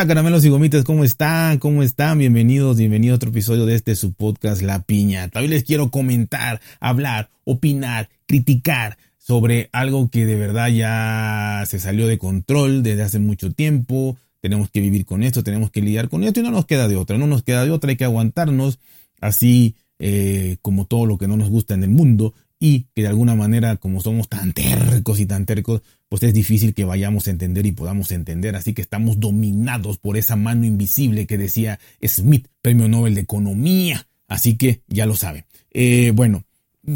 Hola caramelos y gomitas, ¿cómo están? ¿Cómo están? Bienvenidos, bienvenidos a otro episodio de este su podcast La Piña. También les quiero comentar, hablar, opinar, criticar sobre algo que de verdad ya se salió de control desde hace mucho tiempo. Tenemos que vivir con esto, tenemos que lidiar con esto y no nos queda de otra, no nos queda de otra, hay que aguantarnos así eh, como todo lo que no nos gusta en el mundo y que de alguna manera, como somos tan tercos y tan tercos, pues es difícil que vayamos a entender y podamos entender. Así que estamos dominados por esa mano invisible que decía Smith, Premio Nobel de Economía. Así que ya lo saben. Eh, bueno,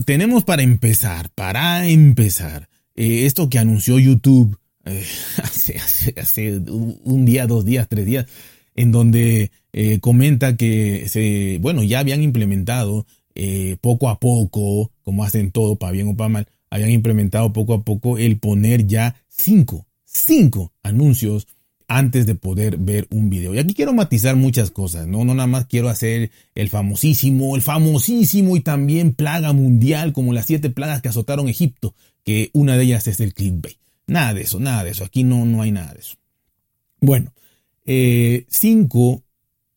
tenemos para empezar, para empezar, eh, esto que anunció YouTube eh, hace, hace, hace, un día, dos días, tres días, en donde comenta que se, bueno, ya habían implementado eh, poco a poco, como hacen todo, para bien o para mal, habían implementado poco a poco el poner ya cinco, cinco anuncios antes de poder ver un video. Y aquí quiero matizar muchas cosas, ¿no? No nada más quiero hacer el famosísimo, el famosísimo y también plaga mundial, como las siete plagas que azotaron Egipto, que una de ellas es el clickbait. Nada de eso, nada de eso. Aquí no, no hay nada de eso. Bueno, eh, cinco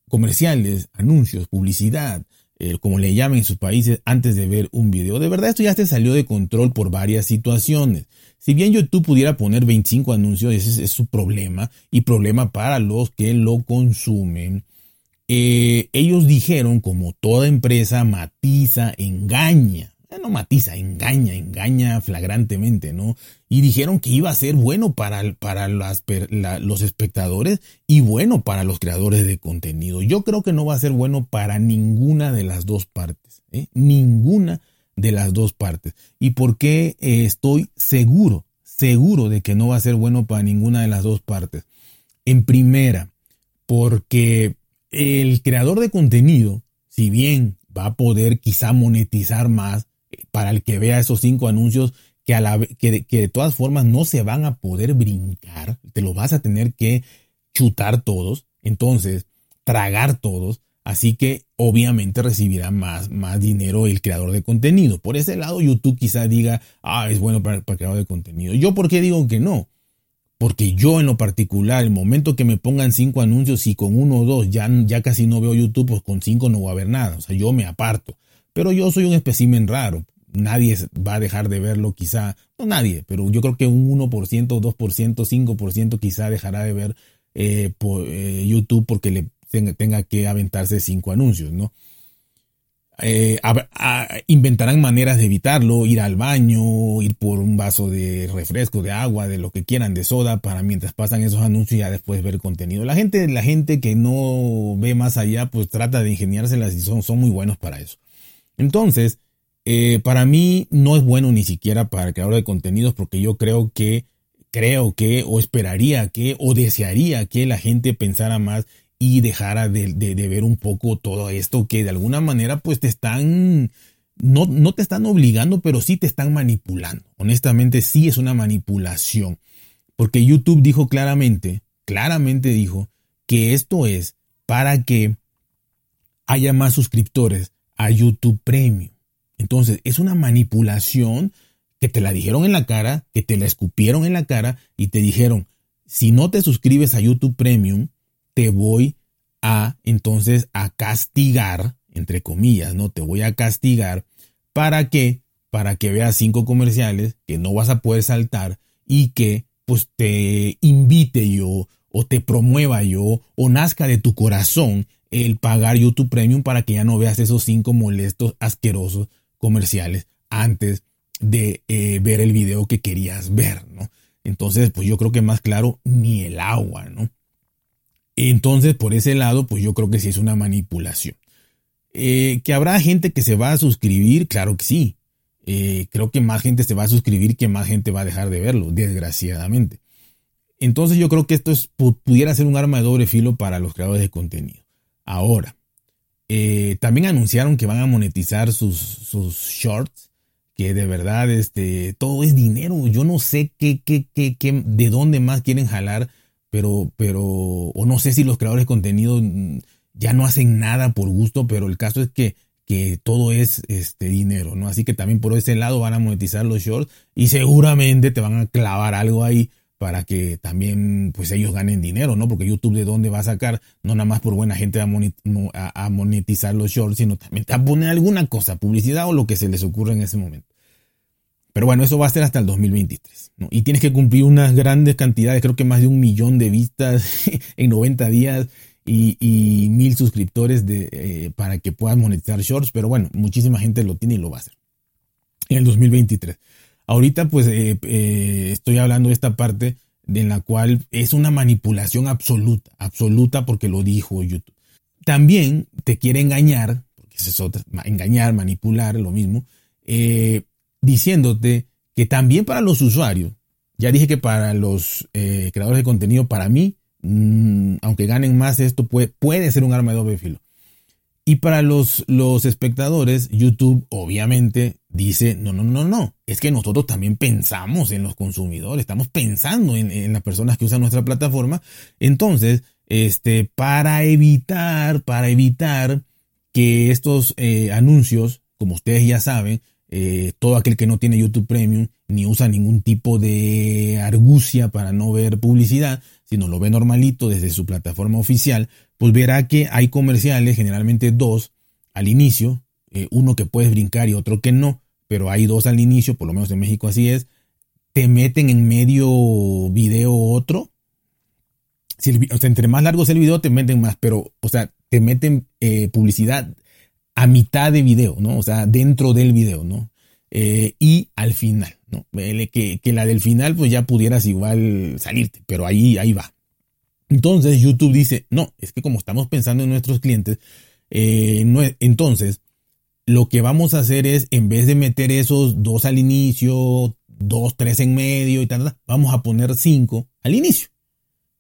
comerciales, anuncios, publicidad, eh, como le llaman en sus países, antes de ver un video. De verdad, esto ya se salió de control por varias situaciones. Si bien YouTube pudiera poner 25 anuncios, ese es, su problema y problema para los que lo consumen. Eh, ellos dijeron, como toda empresa matiza, engaña no matiza, engaña, engaña flagrantemente, ¿no? Y dijeron que iba a ser bueno para, para los espectadores y bueno para los creadores de contenido. Yo creo que no va a ser bueno para ninguna de las dos partes, ¿eh? Ninguna de las dos partes. ¿Y por qué eh, estoy seguro, seguro de que no va a ser bueno para ninguna de las dos partes? En primera, porque el creador de contenido, si bien va a poder quizá monetizar más, para el que vea esos cinco anuncios que, a la, que, que de todas formas no se van a poder brincar, te lo vas a tener que chutar todos, entonces tragar todos, así que obviamente recibirá más, más dinero el creador de contenido. Por ese lado YouTube quizá diga, ah, es bueno para, el creador de contenido. ¿Yo por qué digo que no? Porque yo en lo particular, el momento que me pongan cinco anuncios y con uno o dos ya, ya casi no veo YouTube, pues con cinco no va a haber nada. O sea, yo me aparto. Pero yo soy un espécimen raro. Nadie va a dejar de verlo quizá, no nadie, pero yo creo que un 1%, 2%, 5% quizá dejará de ver eh, eh, YouTube porque le tenga, que aventarse cinco anuncios, ¿no? Eh, inventarán maneras de evitarlo, ir al baño, ir por un vaso de refresco, de agua, de lo que quieran, de soda, para mientras pasan esos anuncios y ya después ver contenido. La gente, la gente que no ve más allá, pues trata de ingeniárselas y son muy buenos para eso. Entonces, eh, para mí no es bueno ni siquiera para el creador de contenidos porque yo creo que, creo que, o esperaría que, o desearía que la gente pensara más y dejara de, ver un poco todo esto que de alguna manera pues te están, no, no te están obligando, pero sí te están manipulando. Honestamente sí es una manipulación. Porque YouTube dijo claramente, claramente dijo que esto es para que haya más suscriptores a YouTube Premium. Entonces, es una manipulación que te la dijeron en la cara, que te la escupieron en la cara y te dijeron, si no te suscribes a YouTube Premium, te voy a entonces a castigar, entre comillas, ¿no? Te voy a castigar para que, para que veas cinco comerciales que no vas a poder saltar y que pues te invite yo o te promueva yo o nazca de tu corazón el pagar YouTube Premium para que ya no veas esos cinco molestos, asquerosos comerciales antes de eh, ver el video que querías ver, ¿no? Entonces, pues yo creo que más claro, ni el agua, ¿no? Entonces, por ese lado, pues yo creo que sí es una manipulación. Eh, que habrá gente que se va a suscribir, claro que sí. Eh, creo que más gente se va a suscribir que más gente va a dejar de verlo, desgraciadamente. Entonces yo creo que esto es, pudiera ser un arma de doble filo para los creadores de contenido. Ahora, eh, también anunciaron que van a monetizar sus, sus shorts, que de verdad este, todo es dinero. Yo no sé qué, qué, qué, qué, de dónde más quieren jalar, pero, pero, o no sé si los creadores de contenido mm, ya no hacen nada por gusto, pero el caso es que, que todo es este dinero, ¿no? Así que también por ese lado van a monetizar los shorts y seguramente te van a clavar algo ahí para que también pues ellos ganen dinero, ¿no? Porque YouTube de dónde va a sacar, no nada más por buena gente a monetizar los shorts, sino también a poner alguna cosa, publicidad o lo que se les ocurra en ese momento. Pero bueno, eso va a ser hasta el 2023. ¿no? Y tienes que cumplir unas grandes cantidades, creo que más de un millón de vistas en 90 días y, mil suscriptores de, eh, para que puedas monetizar shorts. Pero bueno, muchísima gente lo tiene y lo va a hacer en el 2023. Ahorita pues eh, eh, estoy hablando de esta parte en la cual es una manipulación absoluta, absoluta porque lo dijo YouTube. También te quiere engañar, porque engañar, manipular, lo mismo, eh, diciéndote que también para los usuarios, ya dije que para los creadores de contenido, para mí, mm, aunque ganen más, esto puede ser un arma de doble filo. Y para los, los espectadores, YouTube obviamente dice, no, no, no, no, es que nosotros también pensamos en los consumidores, estamos pensando en, las personas que usan nuestra plataforma. Entonces, este, para evitar, para evitar que estos eh, anuncios, como ustedes ya saben, eh, todo aquel que no tiene YouTube Premium ni usa ningún tipo de argucia para no ver publicidad, sino lo ve normalito desde su plataforma oficial, pues verá que hay comerciales, generalmente dos al inicio, eh, uno que puedes brincar y otro que no, pero hay dos al inicio, por lo menos en México así es, te meten en medio video otro. Si o sea, entre más largo es el video, te meten más, pero, o sea, te meten eh, publicidad a mitad de video, ¿no? O sea, dentro del video, ¿no? Eh, y al final, ¿no? Que, que, la del final, pues ya pudieras igual salirte, pero ahí, ahí va. Entonces YouTube dice, no, es que como estamos pensando en nuestros clientes, eh, entonces lo que vamos a hacer es, en vez de meter esos dos al inicio, dos, tres en medio y tal, vamos a poner cinco al inicio,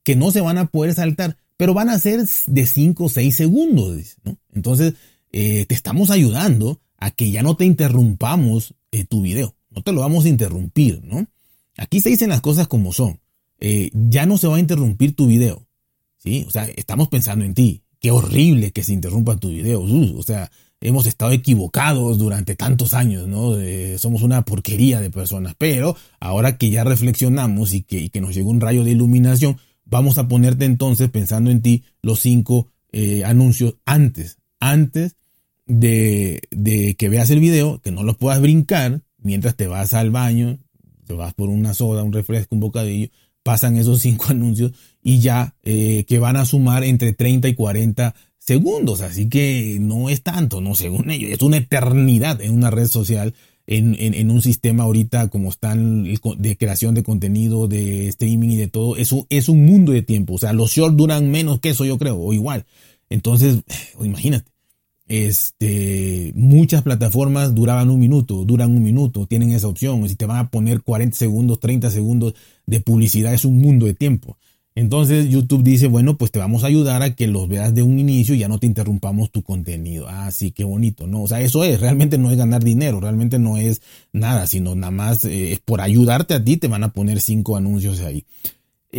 que no se van a poder saltar, pero van a ser de cinco o seis segundos, ¿no? Entonces, eh, te estamos ayudando a que ya no te interrumpamos eh, tu video, no te lo vamos a interrumpir, ¿no? Aquí se dicen las cosas como son. Eh, ya no se va a interrumpir tu video. ¿sí? O sea, estamos pensando en ti. Qué horrible que se interrumpa tu video. o sea, hemos estado equivocados durante tantos años, ¿no? somos una porquería de personas. Pero ahora que ya reflexionamos y que, que, nos llegó un rayo de iluminación, vamos a ponerte entonces, pensando en ti, los cinco eh, anuncios antes, antes de, de que veas el video, que no los puedas brincar mientras te vas al baño, te vas por una soda, un refresco, un bocadillo, pasan esos cinco anuncios y ya eh, que van a sumar entre 30 y 40 segundos. Así que no es tanto, no según ellos, es una eternidad en una red social. En, en, un sistema ahorita como están de creación de contenido, de streaming y de todo, es un, es un mundo de tiempo. O sea, los shorts duran menos que eso, yo creo, o igual. Entonces, imagínate. Este, muchas plataformas duraban un minuto, duran un minuto, tienen esa opción. Si te van a poner 40 segundos, 30 segundos de publicidad, es un mundo de tiempo. Entonces YouTube dice, bueno, pues te vamos a ayudar a que los veas de un inicio y ya no te interrumpamos tu contenido. Ah, sí, qué bonito, ¿no? O sea, eso es, realmente no es ganar dinero, realmente no es nada, sino nada más eh, es por ayudarte a ti, te van a poner cinco anuncios ahí.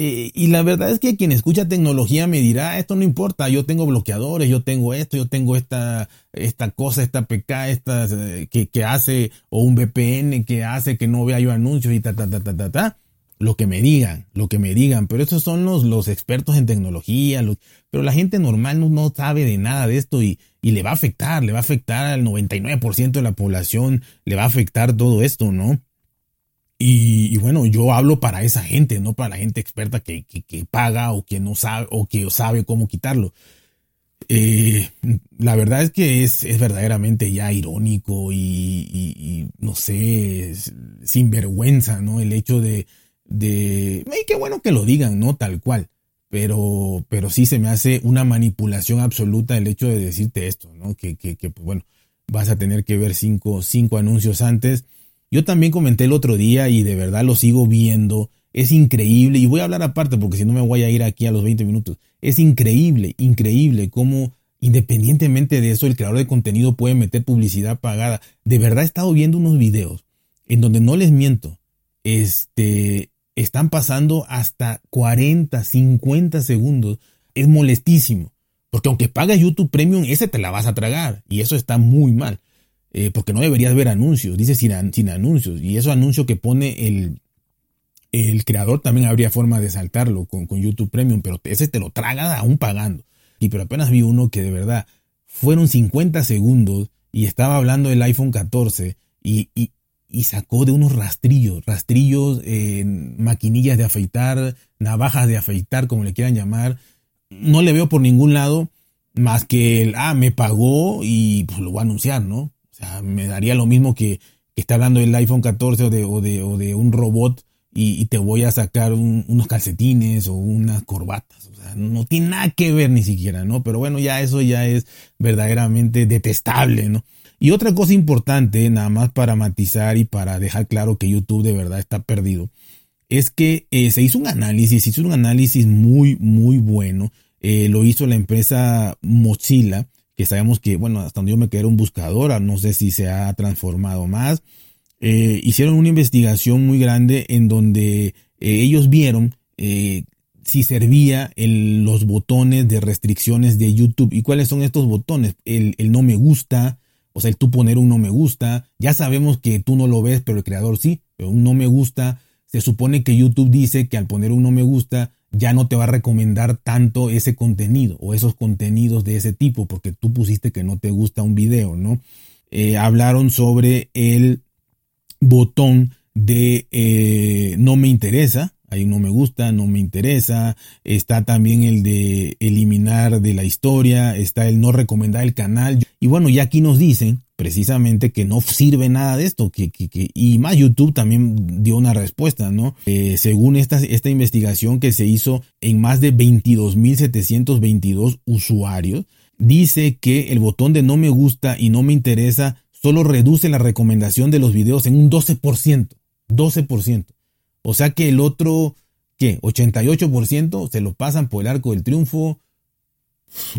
Eh, y la verdad es que quien escucha tecnología me dirá, esto no importa, yo tengo bloqueadores, yo tengo esto, yo tengo esta, esta cosa, esta PK, esta, eh, que, que hace, o un VPN que hace que no vea yo anuncios y ta, ta, ta, ta, ta, ta. Lo que me digan, lo que me digan, pero esos son los, los expertos en tecnología, pero la gente normal no, no sabe de nada de esto y, y le va a afectar, le va a afectar al 99% de la población, le va a afectar todo esto, ¿no? Y, bueno, yo hablo para esa gente, no para la gente experta que, que, paga o que no sabe o que sabe cómo quitarlo. Eh, la verdad es que es, es verdaderamente ya irónico y, no sé, sin vergüenza, ¿no? El hecho de, de, y qué bueno que lo digan, ¿no? Tal cual. Pero, pero sí se me hace una manipulación absoluta el hecho de decirte esto, ¿no? Que, que, que pues bueno, vas a tener que ver cinco, cinco anuncios antes yo también comenté el otro día y de verdad lo sigo viendo. Es increíble, y voy a hablar aparte porque si no me voy a ir aquí a los 20 minutos. Es increíble, increíble cómo independientemente de eso el creador de contenido puede meter publicidad pagada. De verdad he estado viendo unos videos en donde no les miento, este, están pasando hasta 40, 50 segundos. Es molestísimo. Porque aunque pagas YouTube Premium, ese te la vas a tragar. Y eso está muy mal. Eh, porque no deberías ver anuncios, dice sin, anuncios, y esos anuncios que pone el, el creador también habría forma de saltarlo con, con YouTube Premium, pero ese te lo traga aún pagando. Y pero apenas vi uno que de verdad fueron 50 segundos y estaba hablando del iPhone 14 y, y, y sacó de unos rastrillos, rastrillos, maquinillas de afeitar, navajas de afeitar, como le quieran llamar. No le veo por ningún lado más que el, ah, me pagó y pues lo voy a anunciar, ¿no? Sea, me daría lo mismo que, que está hablando del iPhone 14 o de, o de, o de un robot y, te voy a sacar unos calcetines o unas corbatas. O sea, no tiene nada que ver ni siquiera, ¿no? Pero bueno, ya eso ya es verdaderamente detestable, ¿no? Y otra cosa importante, nada más para matizar y para dejar claro que YouTube de verdad está perdido, es que eh, se hizo un análisis, se hizo un análisis muy, muy bueno. Eh, lo hizo la empresa Mozilla, que sabemos que, bueno, hasta donde yo me quedé un buscador, no sé si se ha transformado más. Eh, hicieron una investigación muy grande en donde ellos vieron si servía los botones de restricciones de YouTube. ¿Y cuáles son estos botones? El, el no me gusta, o sea, el tú poner un no me gusta, ya sabemos que tú no lo ves, pero el creador sí, pero un no me gusta, se supone que YouTube dice que al poner un no me gusta ya no te va a recomendar tanto ese contenido o esos contenidos de ese tipo porque tú pusiste que no te gusta un video, ¿no? Eh, hablaron sobre el botón de eh, no me interesa, Ahí no me gusta, no me interesa. Está también el de eliminar de la historia. Está el no recomendar el canal. Y bueno, ya aquí nos dicen precisamente que no sirve nada de esto. Que, que, y más YouTube también dio una respuesta, ¿no? Eh, según esta, esta investigación que se hizo en más de 22.722 usuarios, dice que el botón de no me gusta y no me interesa solo reduce la recomendación de los videos en un 12%. 12%. O sea que el otro, ¿qué? 88% se lo pasan por el arco del triunfo.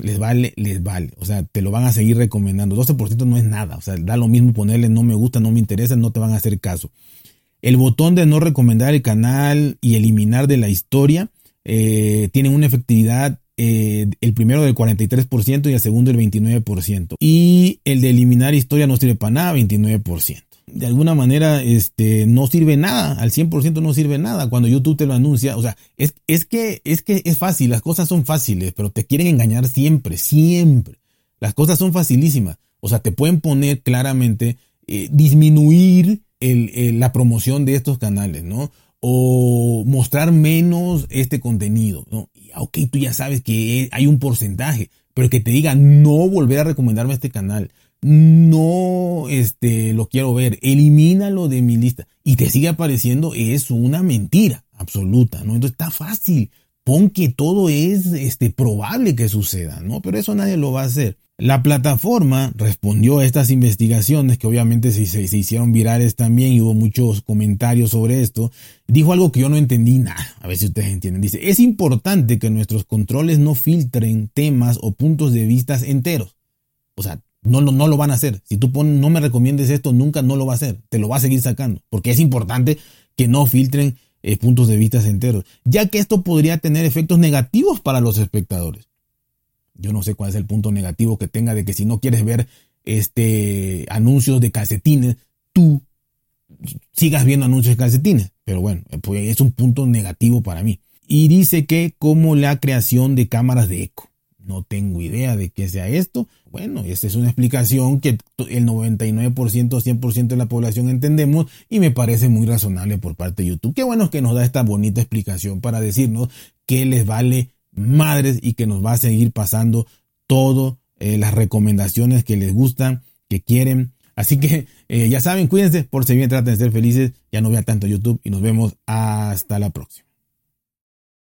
Les vale, les vale. O sea, te lo van a seguir recomendando. 12% no es nada. O sea, da lo mismo ponerle no me gusta, no me interesa, no te van a hacer caso. El botón de no recomendar el canal y eliminar de la historia eh, tiene una efectividad eh, el primero del 43% y el segundo del 29%. Y el de eliminar historia no sirve para nada, 29% de alguna manera este, no sirve nada, al 100% no sirve nada cuando YouTube te lo anuncia. O sea, es, es, que, es que es fácil, las cosas son fáciles, pero te quieren engañar siempre, siempre. Las cosas son facilísimas. O sea, te pueden poner claramente, eh, disminuir el, la promoción de estos canales, ¿no? O mostrar menos este contenido, ¿no? Y, ah, ok, tú ya sabes que hay un porcentaje, pero que te diga no volver a recomendarme este canal no este, lo quiero ver, elimínalo de mi lista y te sigue apareciendo, es una mentira absoluta, ¿no? Entonces está fácil, pon que todo es este, probable que suceda, ¿no? Pero eso nadie lo va a hacer. La plataforma respondió a estas investigaciones que obviamente se, se, hicieron virales también y hubo muchos comentarios sobre esto. Dijo algo que yo no entendí nada. A ver si ustedes entienden. Dice, es importante que nuestros controles no filtren temas o puntos de vista enteros. O sea, no, no, lo van a hacer. Si tú pones, no me recomiendes esto, nunca no lo va a hacer. Te lo va a seguir sacando. Porque es importante que no filtren eh, puntos de vista enteros. Ya que esto podría tener efectos negativos para los espectadores. Yo no sé cuál es el punto negativo que tenga de que si no quieres ver este anuncios de calcetines, tú sigas viendo anuncios de calcetines. Pero bueno, pues es un punto negativo para mí. Y dice que como la creación de cámaras de eco. No tengo idea de qué sea esto. Bueno, esta es una explicación que el 99%, 100% de la población entendemos y me parece muy razonable por parte de YouTube. Qué bueno que nos da esta bonita explicación para decirnos que les vale madres y que nos va a seguir pasando todas eh, las recomendaciones que les gustan, que quieren. Así que eh, ya saben, cuídense, por si bien traten de ser felices, ya no vea tanto YouTube y nos vemos hasta la próxima.